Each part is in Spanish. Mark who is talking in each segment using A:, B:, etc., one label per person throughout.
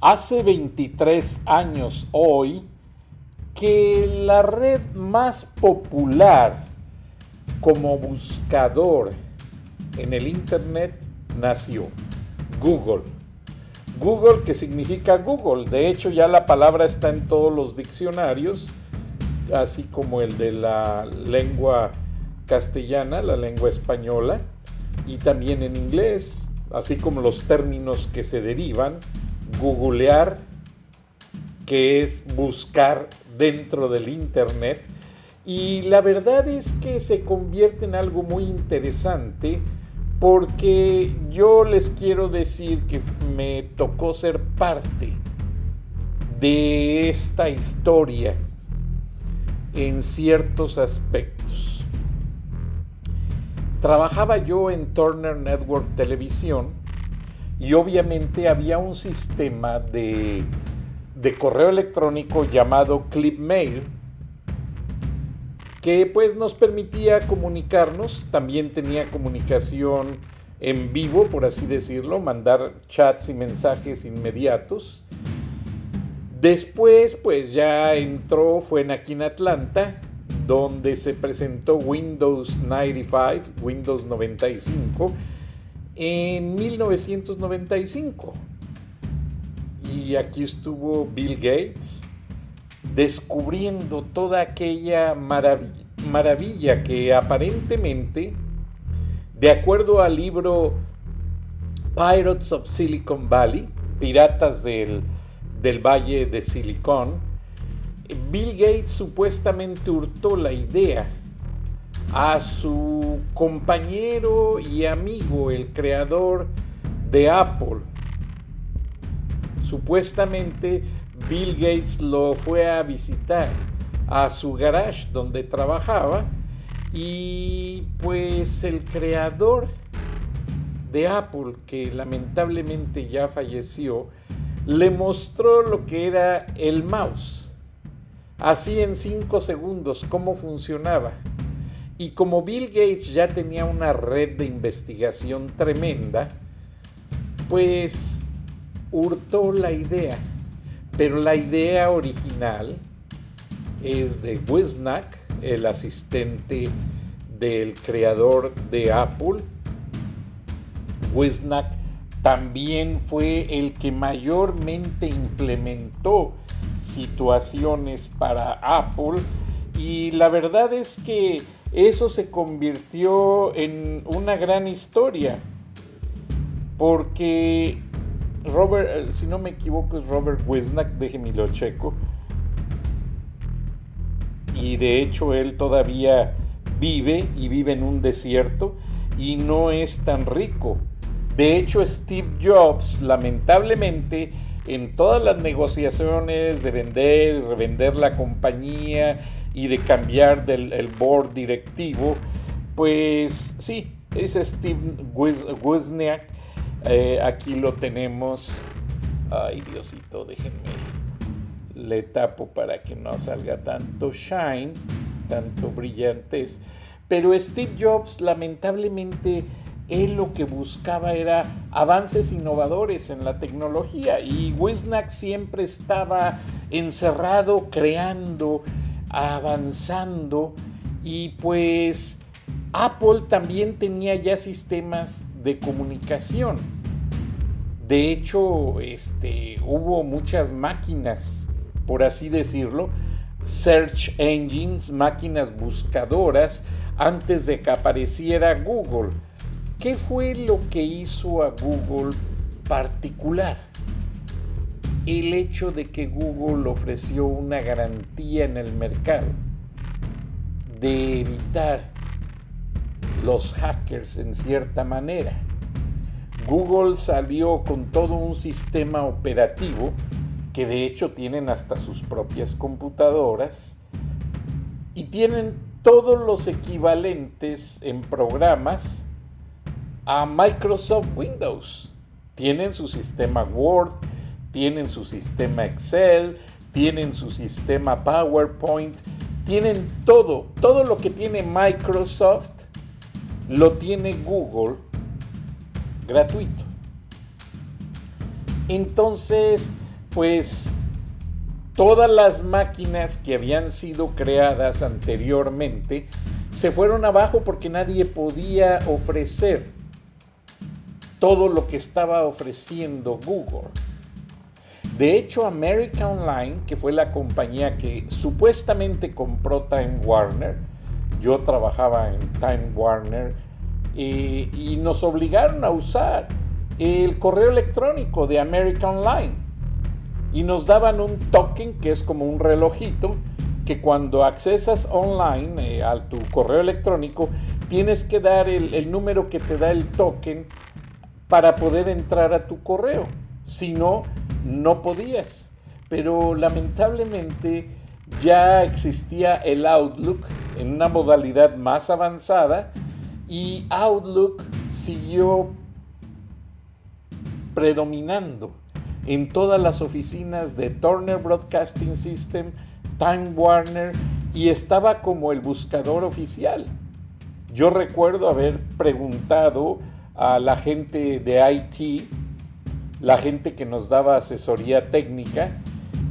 A: Hace 23 años hoy que la red más popular como buscador en el Internet nació, Google. Google que significa Google, de hecho ya la palabra está en todos los diccionarios, así como el de la lengua castellana, la lengua española, y también en inglés, así como los términos que se derivan, googlear, que es buscar dentro del Internet, y la verdad es que se convierte en algo muy interesante porque yo les quiero decir que me tocó ser parte de esta historia en ciertos aspectos. Trabajaba yo en Turner Network Televisión y obviamente había un sistema de, de correo electrónico llamado Clipmail que pues nos permitía comunicarnos, también tenía comunicación en vivo, por así decirlo, mandar chats y mensajes inmediatos. Después pues ya entró, fue en aquí en Atlanta, donde se presentó Windows 95, Windows 95, en 1995. Y aquí estuvo Bill Gates, descubriendo toda aquella maravilla, que aparentemente, de acuerdo al libro Pirates of Silicon Valley, Piratas del, del Valle de Silicon, Bill Gates supuestamente hurtó la idea a su compañero y amigo, el creador de Apple. Supuestamente Bill Gates lo fue a visitar a su garage donde trabajaba y pues el creador de Apple, que lamentablemente ya falleció, le mostró lo que era el mouse. Así en cinco segundos, cómo funcionaba. Y como Bill Gates ya tenía una red de investigación tremenda, pues hurtó la idea pero la idea original es de Wozniak, el asistente del creador de Apple. Wozniak también fue el que mayormente implementó situaciones para Apple y la verdad es que eso se convirtió en una gran historia porque Robert, eh, si no me equivoco, es Robert Wisnack, déjeme lo checo. Y de hecho él todavía vive y vive en un desierto y no es tan rico. De hecho, Steve Jobs, lamentablemente, en todas las negociaciones de vender y revender la compañía y de cambiar del el board directivo, pues sí, es Steve Wozniak eh, aquí lo tenemos. Ay, Diosito, déjenme. Le tapo para que no salga tanto shine, tanto brillantes. Pero Steve Jobs, lamentablemente, él lo que buscaba era avances innovadores en la tecnología y Wisnack siempre estaba encerrado, creando, avanzando y pues Apple también tenía ya sistemas de comunicación De hecho, este, hubo muchas máquinas, por así decirlo, search engines, máquinas buscadoras, antes de que apareciera Google. ¿Qué fue lo que hizo a Google particular? El hecho de que Google ofreció una garantía en el mercado de evitar los hackers en cierta manera. Google salió con todo un sistema operativo que de hecho tienen hasta sus propias computadoras y tienen todos los equivalentes en programas a Microsoft Windows. Tienen su sistema Word, tienen su sistema Excel, tienen su sistema PowerPoint, tienen todo, todo lo que tiene Microsoft lo tiene Google gratuito. Entonces, pues todas las máquinas que habían sido creadas anteriormente se fueron abajo porque nadie podía ofrecer todo lo que estaba ofreciendo Google. De hecho, America Online, que fue la compañía que supuestamente compró Time Warner, yo trabajaba en Time Warner, eh, y nos obligaron a usar el correo electrónico de America Online. Y nos daban un token, que es como un relojito, que cuando accesas online eh, a tu correo electrónico, tienes que dar el número que te da el token para poder entrar a tu correo. Si no, no podías. Pero lamentablemente ya existía el Outlook en una modalidad más avanzada y Outlook siguió predominando en todas las oficinas de Turner Broadcasting System, Time Warner y estaba como el buscador oficial. Yo recuerdo haber preguntado a la gente de IT, la gente que nos daba asesoría técnica,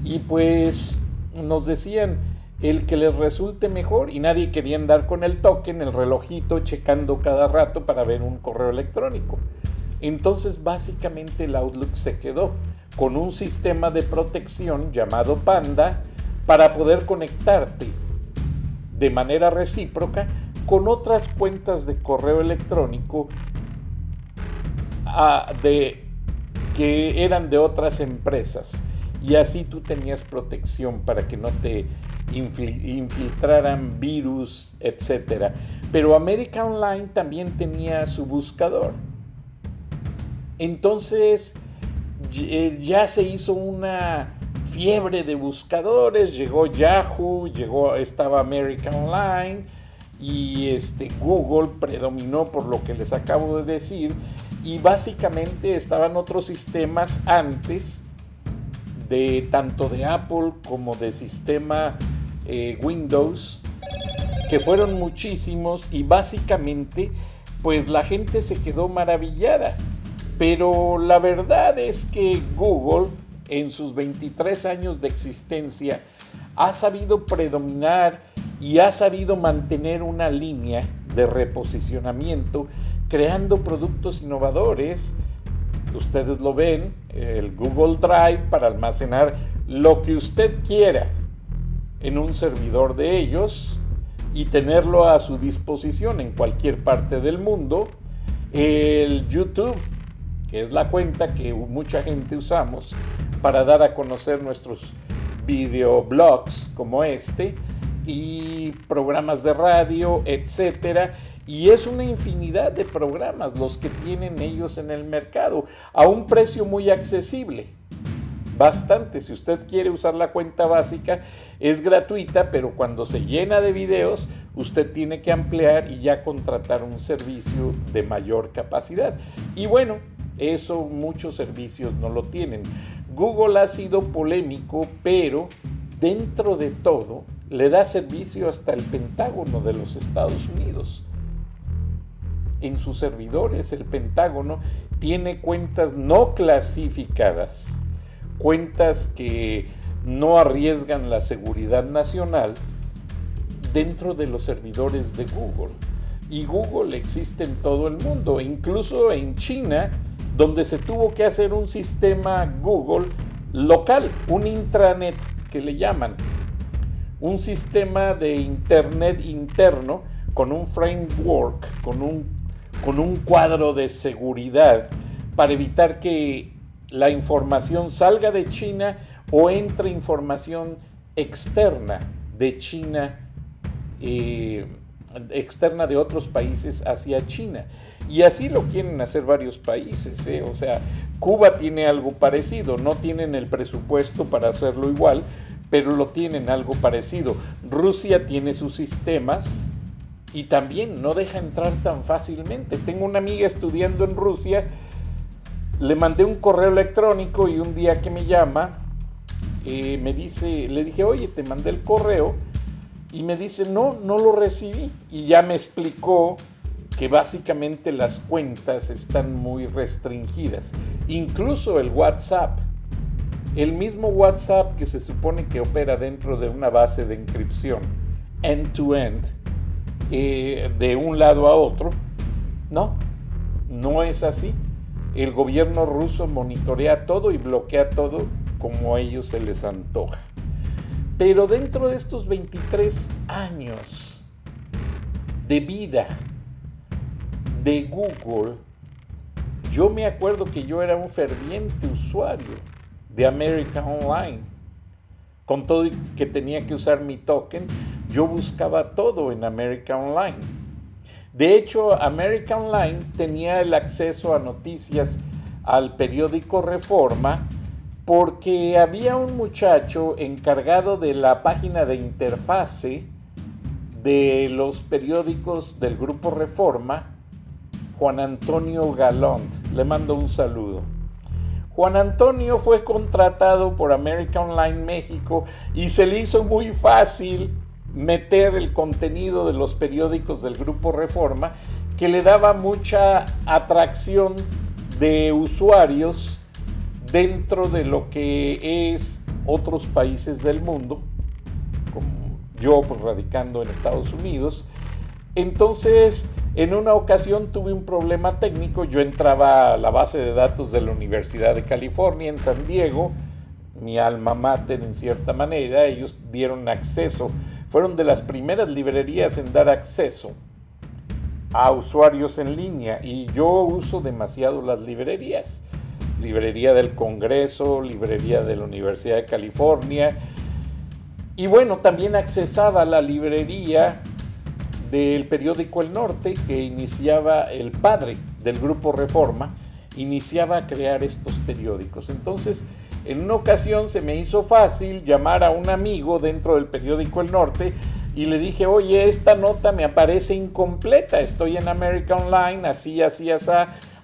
A: y pues nos decían el que les resulte mejor y nadie quería andar con el token, el relojito, checando cada rato para ver un correo electrónico. Entonces básicamente el Outlook se quedó con un sistema de protección llamado Panda para poder conectarte de manera recíproca con otras cuentas de correo electrónico de, que eran de otras empresas. Y así tú tenías protección para que no te infiltraran virus, etc. Pero América Online también tenía su buscador. Entonces eh, ya se hizo una fiebre de buscadores, llegó Yahoo, llegó, estaba America Online y este, Google predominó por lo que les acabo de decir y básicamente estaban otros sistemas antes de tanto de Apple como de sistema eh, Windows que fueron muchísimos y básicamente pues la gente se quedó maravillada. Pero la verdad es que Google en sus 23 años de existencia ha sabido predominar y ha sabido mantener una línea de reposicionamiento creando productos innovadores. Ustedes lo ven, el Google Drive para almacenar lo que usted quiera en un servidor de ellos y tenerlo a su disposición en cualquier parte del mundo. El YouTube, que es la cuenta que mucha gente usamos para dar a conocer nuestros videoblogs como este y programas de radio, etcétera y es una infinidad de programas los que tienen ellos en el mercado a un precio muy accesible. Bastante, si usted quiere usar la cuenta básica, es gratuita, pero cuando se llena de videos, usted tiene que ampliar y ya contratar un servicio de mayor capacidad. Y bueno, eso muchos servicios no lo tienen. Google ha sido polémico, pero dentro de todo le da servicio hasta el Pentágono de los Estados Unidos en sus servidores el Pentágono tiene cuentas no clasificadas, cuentas que no arriesgan la seguridad nacional dentro de los servidores de Google. Y Google existe en todo el mundo, incluso en China donde se tuvo que hacer un sistema Google local, un intranet que le llaman, un sistema de Internet interno con un framework, con un, con un cuadro de seguridad para evitar que la información salga de China o entre información externa de China, eh, externa de otros países hacia China. Y así lo quieren hacer varios países. ¿eh? O sea, Cuba tiene algo parecido, no tienen el presupuesto para hacerlo igual, pero lo tienen algo parecido. Rusia tiene sus sistemas y también no deja entrar tan fácilmente. Tengo una amiga estudiando en Rusia, le mandé un correo electrónico y un día que me llama, eh, me dice, le dije, oye, te mandé el correo y me dice, no, no lo recibí. Y ya me explicó que básicamente las cuentas están muy restringidas. Incluso el WhatsApp. El mismo WhatsApp que se supone que opera dentro de una base de encripción end-to-end, de un lado a otro, no, no es así. El gobierno ruso monitorea todo y bloquea todo como a ellos se les antoja. Pero dentro de estos 23 años de vida de Google, yo me acuerdo que yo era un ferviente usuario de America Online. Con todo que tenía que usar mi token, yo buscaba todo en America Online. De hecho, America Online tenía el acceso a noticias al periódico Reforma porque había un muchacho encargado de la página de interfase de los periódicos del grupo Reforma, Juan Antonio Galont. Le mando un saludo. Juan Antonio fue contratado por America Online México y se le hizo muy fácil meter el contenido de los periódicos del grupo Reforma que le daba mucha atracción de usuarios dentro de lo que es otros países del mundo, como yo pues, radicando en Estados Unidos. Entonces, en una ocasión tuve un problema técnico, yo entraba a la base de datos de la Universidad de California en San Diego, mi alma mater en cierta manera, ellos dieron acceso, fueron de las primeras librerías en dar acceso a usuarios en línea y yo uso demasiado las librerías librería del Congreso, librería de la Universidad de California. Y bueno, también accesaba la librería del periódico El Norte que iniciaba el padre del grupo Reforma, iniciaba a crear estos periódicos. Entonces, en una ocasión se me hizo fácil llamar a un amigo dentro del periódico El Norte y le dije, oye, esta nota me aparece incompleta, estoy en America Online, así, así, así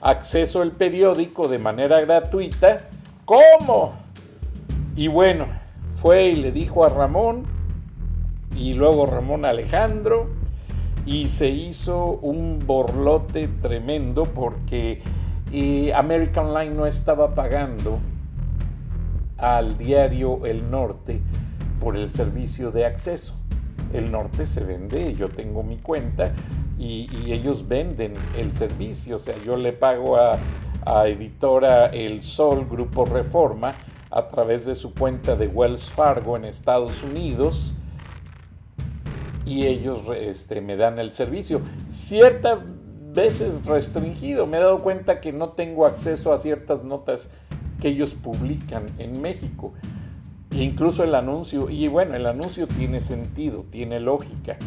A: acceso al periódico de manera gratuita. ¿Cómo? Y bueno, fue y le dijo a Ramón y luego Ramón Alejandro y se hizo un borlote tremendo porque eh, American Online no estaba pagando al diario El Norte por el servicio de acceso. El Norte se vende, yo tengo mi cuenta y, ellos venden el servicio. O sea, yo le pago a, Editora El Sol, Grupo Reforma, a través de su cuenta de Wells Fargo en Estados Unidos y ellos este, me dan el servicio. Ciertas veces restringido, me he dado cuenta que no tengo acceso a ciertas notas que ellos publican en México. Incluso el anuncio, y bueno, el anuncio tiene sentido, tiene lógica,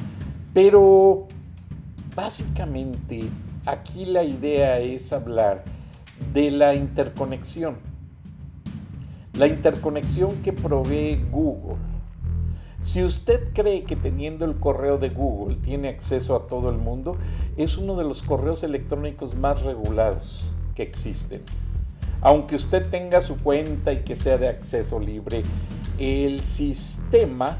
A: pero Básicamente, aquí la idea es hablar de la interconexión. La interconexión que provee Google. Si usted cree que teniendo el correo de Google tiene acceso a todo el mundo, es uno de los correos electrónicos más regulados que existen. Aunque usted tenga su cuenta y que sea de acceso libre, el sistema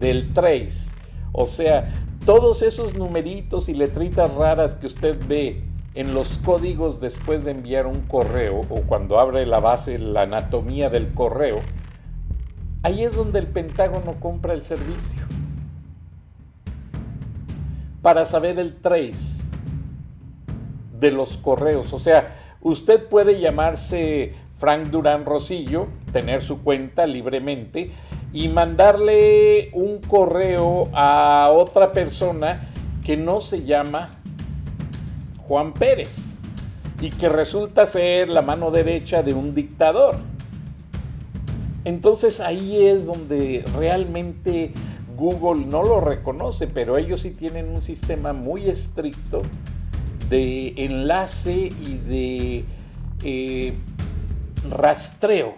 A: del trace, o sea, todos esos numeritos y letritas raras que usted ve en los códigos después de enviar un correo o cuando abre la base, la anatomía del correo, ahí es donde el Pentágono compra el servicio. Para saber el trace de los correos. O sea, Usted puede llamarse Frank Durán Rosillo, tener su cuenta libremente y mandarle un correo a otra persona que no se llama Juan Pérez y que resulta ser la mano derecha de un dictador. Entonces ahí es donde realmente Google no lo reconoce, pero ellos sí tienen un sistema muy estricto de enlace y de eh, rastreo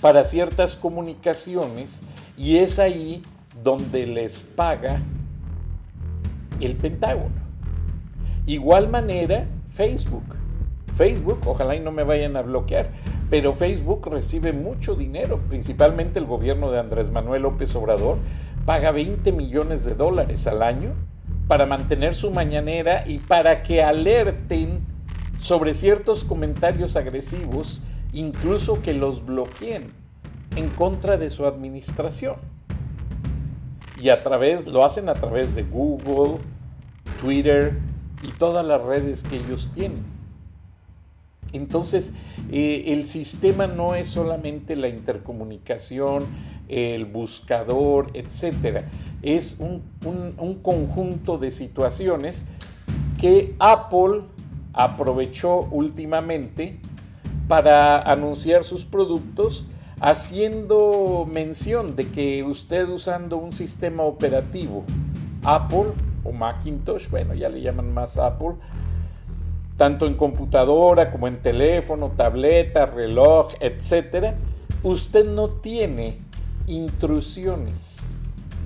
A: para ciertas comunicaciones y es ahí donde les paga el Pentágono. Igual manera, Facebook. Facebook, ojalá y no me vayan a bloquear, pero Facebook recibe mucho dinero, principalmente el gobierno de Andrés Manuel López Obrador paga 20 millones de dólares al año para mantener su mañanera y para que alerten sobre ciertos comentarios agresivos, incluso que los bloqueen en contra de su administración. Y a través, lo hacen a través de Google, Twitter y todas las redes que ellos tienen. Entonces, eh, el sistema no es solamente la intercomunicación, el buscador, etcétera. Es un, un conjunto de situaciones que Apple aprovechó últimamente para anunciar sus productos haciendo mención de que usted usando un sistema operativo Apple o Macintosh, bueno, ya le llaman más Apple, tanto en computadora como en teléfono, tableta, reloj, etcétera, usted no tiene intrusiones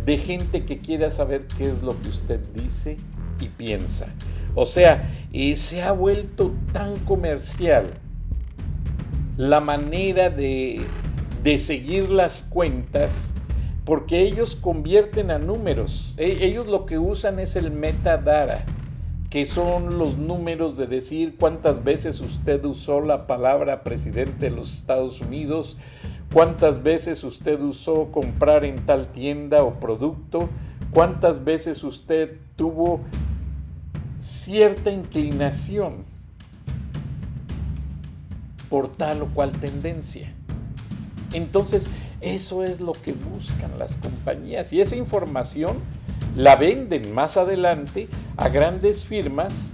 A: de gente que quiera saber qué es lo que usted dice y piensa. O sea, se ha vuelto tan comercial la manera de, de seguir las cuentas porque ellos convierten a números. E, ellos lo que usan es el metadata que son los números de decir cuántas veces usted usó la palabra presidente de los Estados Unidos, cuántas veces usted usó comprar en tal tienda o producto, cuántas veces usted tuvo cierta inclinación por tal o cual tendencia. Entonces, eso es lo que buscan las compañías y esa información la venden más adelante a grandes firmas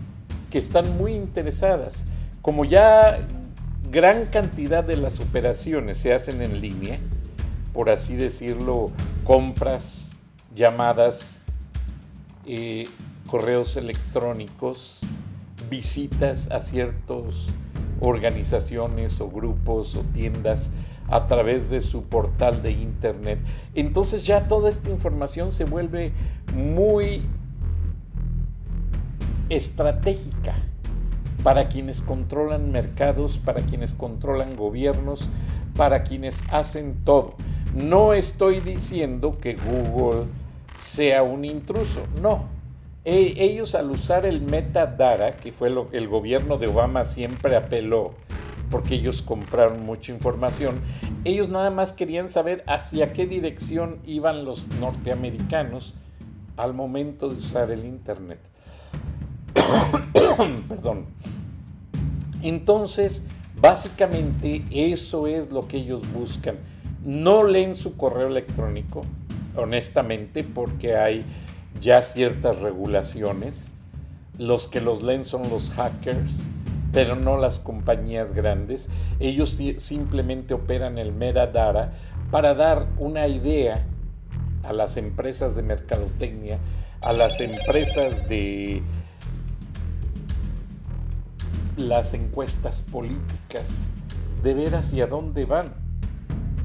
A: que están muy interesadas. Como ya gran cantidad de las operaciones se hacen en línea, por así decirlo, compras, llamadas, eh, correos electrónicos, visitas a ciertas organizaciones o grupos o tiendas a través de su portal de internet. Entonces ya toda esta información se vuelve muy estratégica para quienes controlan mercados, para quienes controlan gobiernos, para quienes hacen todo. No estoy diciendo que Google sea un intruso, no. E, ellos al usar el metadata, que fue lo que el gobierno de Obama siempre apeló, porque ellos compraron mucha información, ellos nada más querían saber hacia qué dirección iban los norteamericanos al momento de usar el Internet. Perdón. Entonces, básicamente eso es lo que ellos buscan. No leen su correo electrónico, honestamente, porque hay ya ciertas regulaciones. Los que los leen son los hackers, pero no las compañías grandes. Ellos simplemente operan el metadata para dar una idea a las empresas de mercadotecnia, a las empresas de las encuestas políticas, de ver hacia dónde van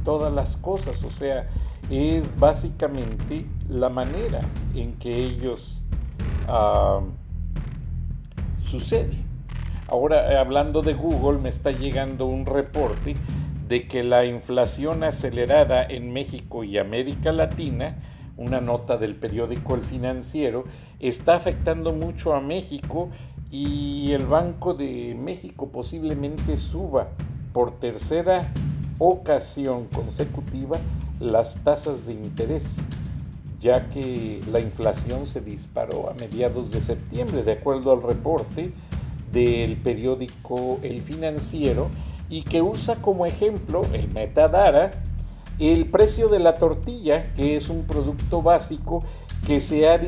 A: todas las cosas. O sea, es básicamente la manera en que ellos uh, sucede. Ahora, hablando de Google, me está llegando un reporte de que la inflación acelerada en México y América Latina, una nota del periódico El Financiero, está afectando mucho a México y el Banco de México posiblemente suba por tercera ocasión consecutiva las tasas de interés, ya que la inflación se disparó a mediados de septiembre, de acuerdo al reporte del periódico El Financiero y que usa como ejemplo el metadata el precio de la tortilla, que es un producto básico que se ha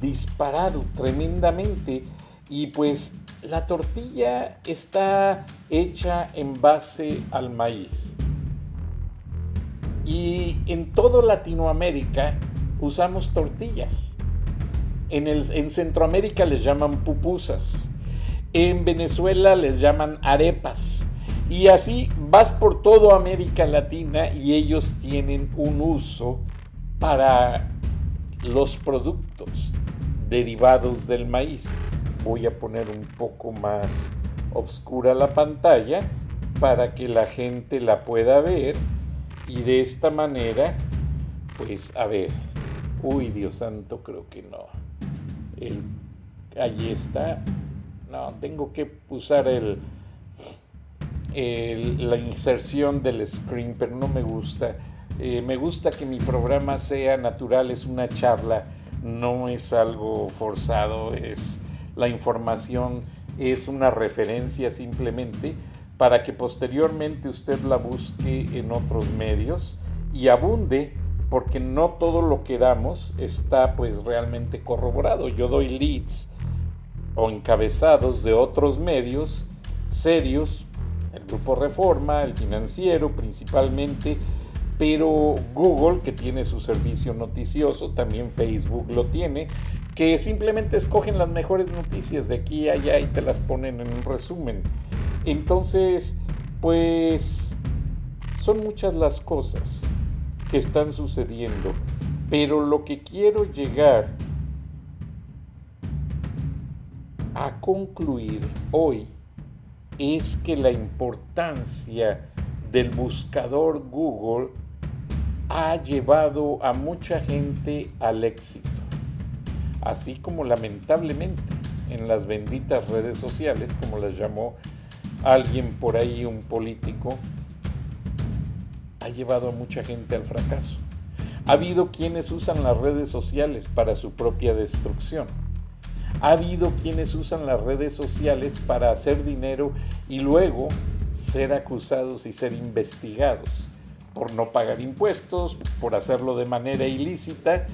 A: disparado tremendamente y pues la tortilla está hecha en base al maíz. Y en toda Latinoamérica usamos tortillas. En, el, en Centroamérica les llaman pupusas. En Venezuela les llaman arepas. Y así vas por toda América Latina y ellos tienen un uso para los productos derivados del maíz. Voy a poner un poco más oscura la pantalla para que la gente la pueda ver y de esta manera, pues a ver, uy Dios santo, creo que no. El, ahí está. No, tengo que usar el, la inserción del screen, pero no me gusta. Eh, me gusta que mi programa sea natural, es una charla, no es algo forzado, es la información, es una referencia simplemente para que posteriormente usted la busque en otros medios y abunde porque no todo lo que damos está pues realmente corroborado. Yo doy leads o encabezados de otros medios serios el Grupo Reforma, el financiero principalmente, pero Google, que tiene su servicio noticioso, también Facebook lo tiene, que simplemente escogen las mejores noticias de aquí a allá y te las ponen en un resumen. Entonces, pues son muchas las cosas que están sucediendo, pero lo que quiero llegar a concluir hoy es que la importancia del buscador Google ha llevado a mucha gente al éxito, así como lamentablemente en las benditas redes sociales, como las llamó alguien por ahí, un político, ha llevado a mucha gente al fracaso. Ha habido quienes usan las redes sociales para su propia destrucción ha habido quienes usan las redes sociales para hacer dinero y luego ser acusados y ser investigados por no pagar impuestos, por hacerlo de manera ilícita.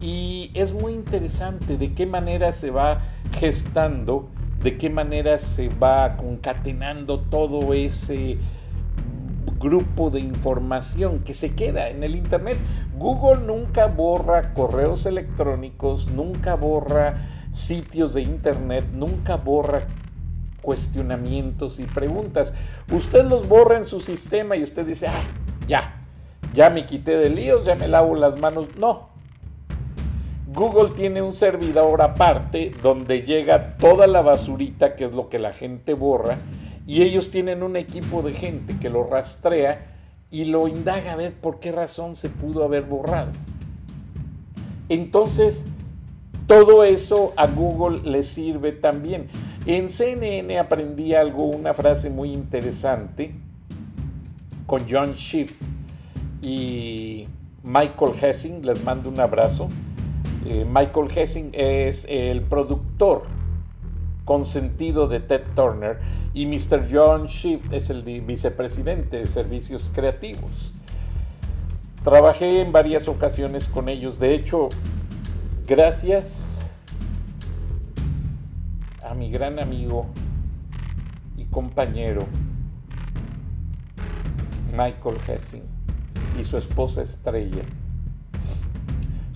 A: Y es muy interesante de qué manera se va gestando, de qué manera se va concatenando todo ese grupo de información que se queda en el Internet. Google nunca borra correos electrónicos, nunca borra sitios de internet nunca borra cuestionamientos y preguntas. Usted los borra en su sistema y usted dice, ah, ya, ya me quité de líos, ya me lavo las manos. No. Google tiene un servidor aparte donde llega toda la basurita, que es lo que la gente borra, y ellos tienen un equipo de gente que lo rastrea y lo indaga a ver por qué razón se pudo haber borrado. Entonces, todo eso a Google le sirve también. En CNN aprendí algo, una frase muy interesante con John Shift y Michael Hessing. Les mando un abrazo. Eh, Michael Hessing es el productor consentido de Ted Turner y Mr. John Shift es el vicepresidente de servicios creativos. Trabajé en varias ocasiones con ellos. De hecho, Gracias a mi gran amigo y compañero Michael Hessing y su esposa Estrella.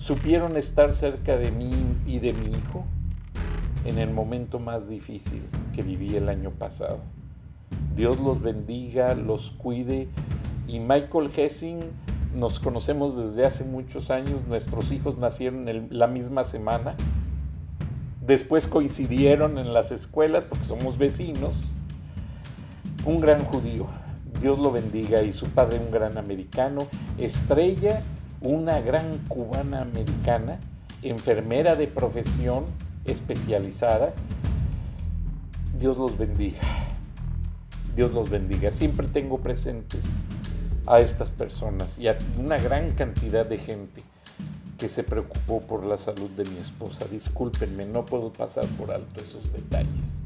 A: Supieron estar cerca de mí y de mi hijo en el momento más difícil que viví el año pasado. Dios los bendiga, los cuide y Michael Hessing nos conocemos desde hace muchos años, nuestros hijos nacieron en la misma semana, después coincidieron en las escuelas porque somos vecinos, un gran judío, Dios lo bendiga, y su padre un gran americano, Estrella, una gran cubana americana, enfermera de profesión especializada, Dios los bendiga, Dios los bendiga, siempre tengo presentes a estas personas y a una gran cantidad de gente que se preocupó por la salud de mi esposa. Discúlpenme, no puedo pasar por alto esos detalles.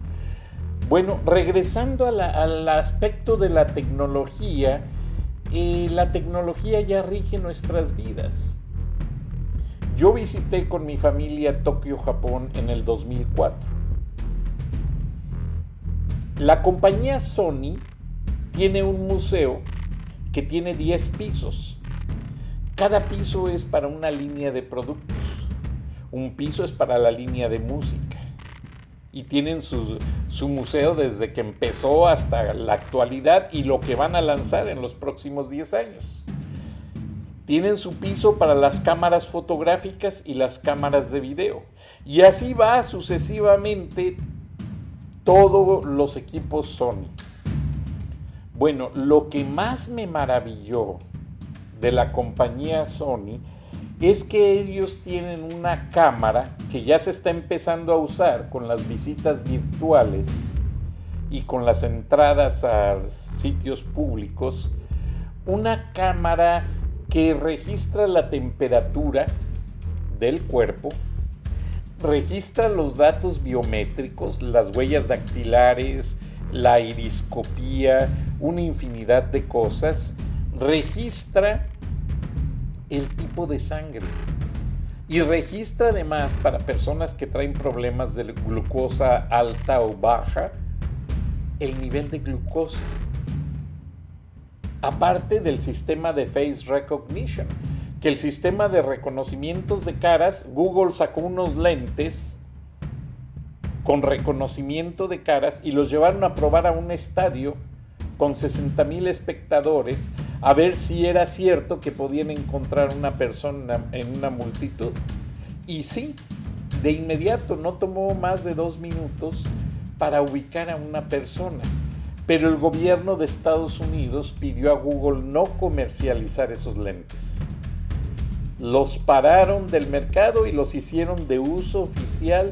A: Bueno, regresando al aspecto de la tecnología, la tecnología ya rige nuestras vidas. Yo visité con mi familia Tokio, Japón en el 2004. La compañía Sony tiene un museo que tiene 10 pisos. Cada piso es para una línea de productos. Un piso es para la línea de música y tienen su, museo desde que empezó hasta la actualidad y lo que van a lanzar en los próximos 10 años. Tienen su piso para las cámaras fotográficas y las cámaras de video. Y así va sucesivamente todos los equipos Sony. Bueno, lo que más me maravilló de la compañía Sony es que ellos tienen una cámara que ya se está empezando a usar con las visitas virtuales y con las entradas a sitios públicos, una cámara que registra la temperatura del cuerpo, registra los datos biométricos, las huellas dactilares, la iriscopía, una infinidad de cosas, registra el tipo de sangre. Y registra además para personas que traen problemas de glucosa alta o baja el nivel de glucosa. Aparte del sistema de face recognition, que el sistema de reconocimientos de caras, Google sacó unos lentes con reconocimiento de caras y los llevaron a probar a un estadio con 60 mil espectadores a ver si era cierto que podían encontrar una persona en una multitud. Y sí, de inmediato, no tomó más de dos minutos para ubicar a una persona. Pero el gobierno de Estados Unidos pidió a Google no comercializar esos lentes. Los pararon del mercado y los hicieron de uso oficial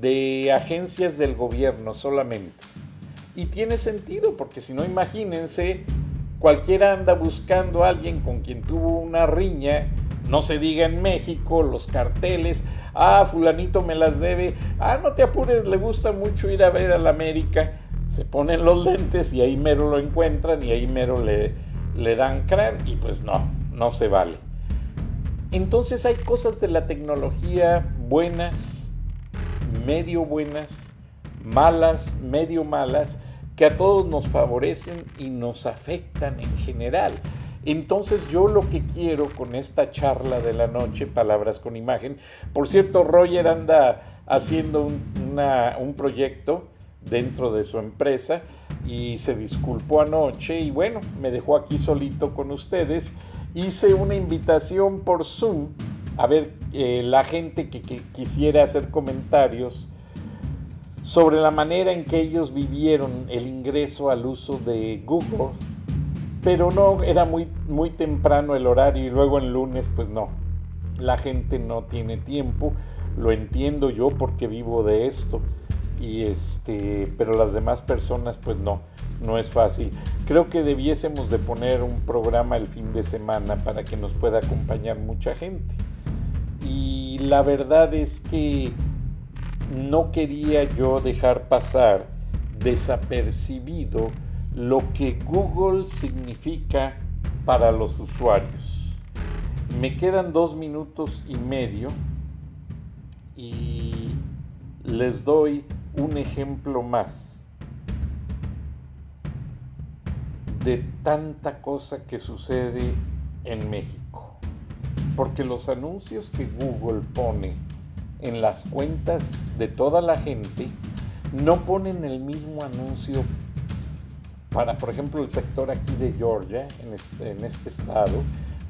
A: de agencias del gobierno solamente. Y tiene sentido, porque si no, imagínense, cualquiera anda buscando a alguien con quien tuvo una riña, no se diga en México, los carteles, ah, fulanito me las debe, ah, no te apures, le gusta mucho ir a ver a la América, se ponen los lentes y ahí mero lo encuentran y ahí mero le, le dan crán y pues no, no se vale. Entonces hay cosas de la tecnología buenas, medio buenas, malas, medio malas, que a todos nos favorecen y nos afectan en general. Entonces yo lo que quiero con esta charla de la noche, palabras con imagen, por cierto, Roger anda haciendo un, proyecto dentro de su empresa y se disculpó anoche y bueno, me dejó aquí solito con ustedes. Hice una invitación por Zoom a ver eh, la gente que quisiera hacer comentarios sobre la manera en que ellos vivieron el ingreso al uso de Google, pero no, era muy, muy temprano el horario y luego en lunes pues no, la gente no tiene tiempo, lo entiendo yo porque vivo de esto, y este, pero las demás personas pues no, no es fácil. Creo que debiésemos de poner un programa el fin de semana para que nos pueda acompañar mucha gente. Y la verdad es que no quería yo dejar pasar desapercibido lo que Google significa para los usuarios. Me quedan dos minutos y medio y les doy un ejemplo más de tanta cosa que sucede en México. Porque los anuncios que Google pone en las cuentas de toda la gente no ponen el mismo anuncio para, por ejemplo, el sector aquí de Georgia, en este, en este estado.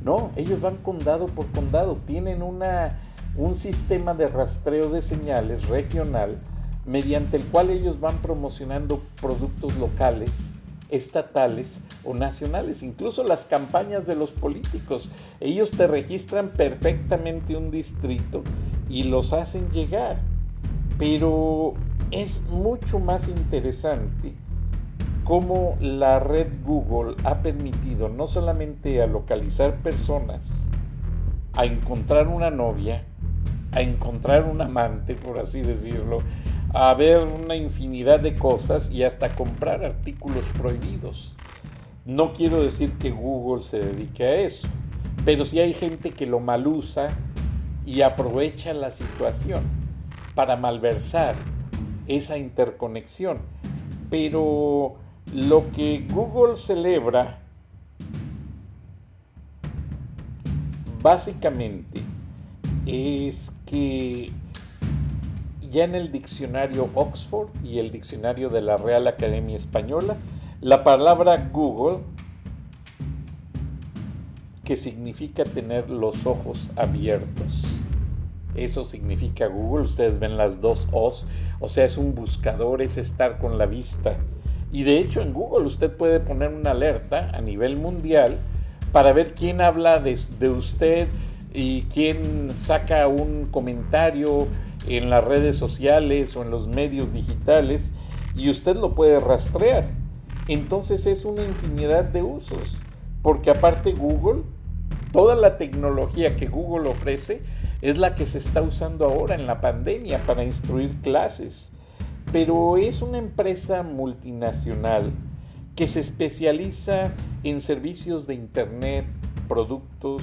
A: No, ellos van condado por condado, tienen una, un sistema de rastreo de señales regional mediante el cual ellos van promocionando productos locales estatales o nacionales, incluso las campañas de los políticos. Ellos te registran perfectamente un distrito y los hacen llegar. Pero es mucho más interesante cómo la red Google ha permitido no solamente a localizar personas, a encontrar una novia, a encontrar un amante, por así decirlo, a ver una infinidad de cosas y hasta comprar artículos prohibidos. No quiero decir que Google se dedique a eso, pero sí hay gente que lo malusa y aprovecha la situación para malversar esa interconexión. Pero lo que Google celebra básicamente es que ya en el diccionario Oxford y el diccionario de la Real Academia Española, la palabra Google, que significa tener los ojos abiertos. Eso significa Google, ustedes ven las dos O's, o sea, es un buscador, es estar con la vista. Y de hecho en Google usted puede poner una alerta a nivel mundial para ver quién habla de, usted y quién saca un comentario en las redes sociales o en los medios digitales y usted lo puede rastrear. Entonces es una infinidad de usos, porque aparte Google, toda la tecnología que Google ofrece es la que se está usando ahora en la pandemia para instruir clases. Pero es una empresa multinacional que se especializa en servicios de Internet, productos,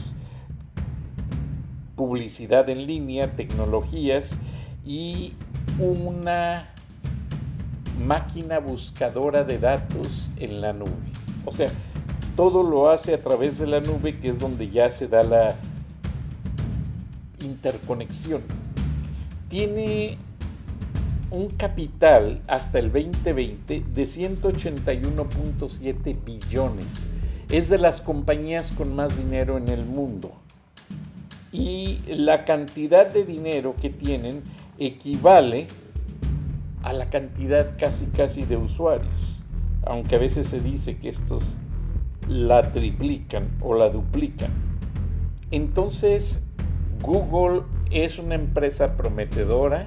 A: publicidad en línea, tecnologías y una máquina buscadora de datos en la nube. O sea, todo lo hace a través de la nube, que es donde ya se da la interconexión. Tiene un capital hasta el 2020 de 181.7 billones. Es de las compañías con más dinero en el mundo. Y la cantidad de dinero que tienen equivale a la cantidad casi casi de usuarios, aunque a veces se dice que estos la triplican o la duplican. Entonces, Google es una empresa prometedora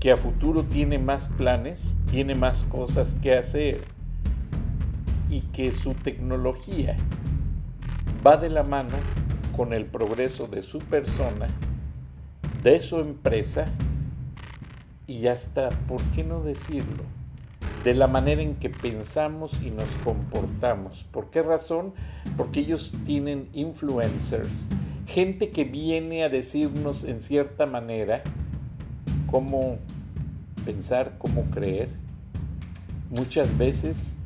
A: que a futuro tiene más planes, tiene más cosas que hacer y que su tecnología va de la mano con el progreso de su persona, de su empresa y hasta, ¿por qué no decirlo? De la manera en que pensamos y nos comportamos. ¿Por qué razón? Porque ellos tienen influencers, gente que viene a decirnos en cierta manera cómo pensar, cómo creer. Muchas veces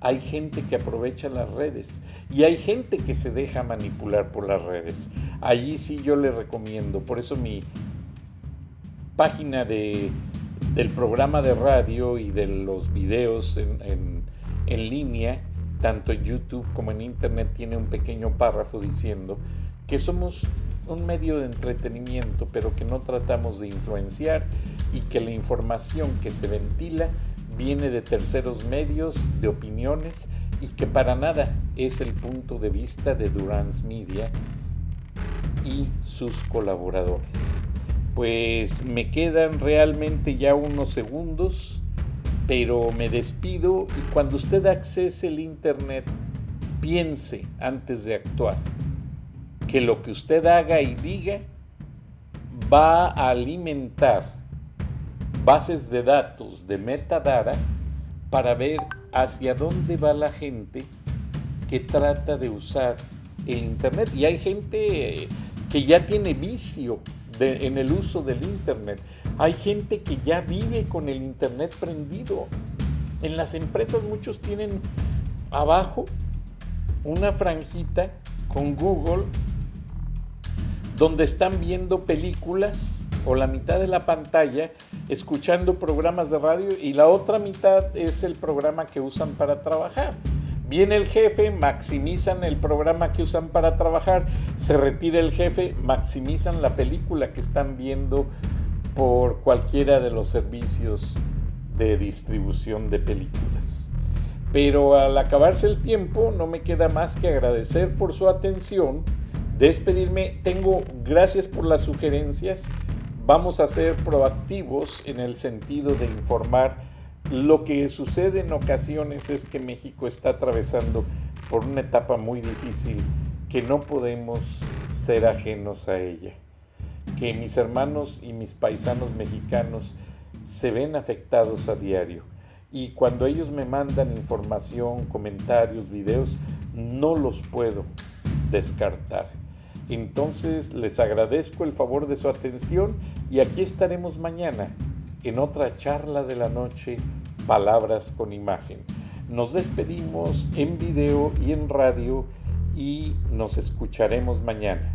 A: hay gente que aprovecha las redes y hay gente que se deja manipular por las redes. Allí sí yo le recomiendo, por eso mi página de, del programa de radio y de los videos en, en línea, tanto en YouTube como en Internet, tiene un pequeño párrafo diciendo que somos un medio de entretenimiento, pero que no tratamos de influenciar y que la información que se ventila viene de terceros medios, de opiniones y que para nada es el punto de vista de Durance Media y sus colaboradores. Pues me quedan realmente ya unos segundos, pero me despido y cuando usted accese el Internet, piense antes de actuar que lo que usted haga y diga va a alimentar bases de datos de metadata para ver hacia dónde va la gente que trata de usar el Internet. Y hay gente que ya tiene vicio en el uso del Internet. Hay gente que ya vive con el Internet prendido. En las empresas muchos tienen abajo una franjita con Google donde están viendo películas o la mitad de la pantalla escuchando programas de radio y la otra mitad es el programa que usan para trabajar. Viene el jefe, maximizan el programa que usan para trabajar, se retira el jefe, maximizan la película que están viendo por cualquiera de los servicios de distribución de películas. Pero al acabarse el tiempo no me queda más que agradecer por su atención despedirme, tengo gracias por las sugerencias. Vamos a ser proactivos en el sentido de informar. Lo que sucede en ocasiones es que México está atravesando por una etapa muy difícil que no podemos ser ajenos a ella. Que mis hermanos y mis paisanos mexicanos se ven afectados a diario. Y cuando ellos me mandan información, comentarios, videos, no los puedo descartar. Entonces les agradezco el favor de su atención y aquí estaremos mañana en otra charla de la noche, Palabras con Imagen. Nos despedimos en video y en radio y nos escucharemos mañana.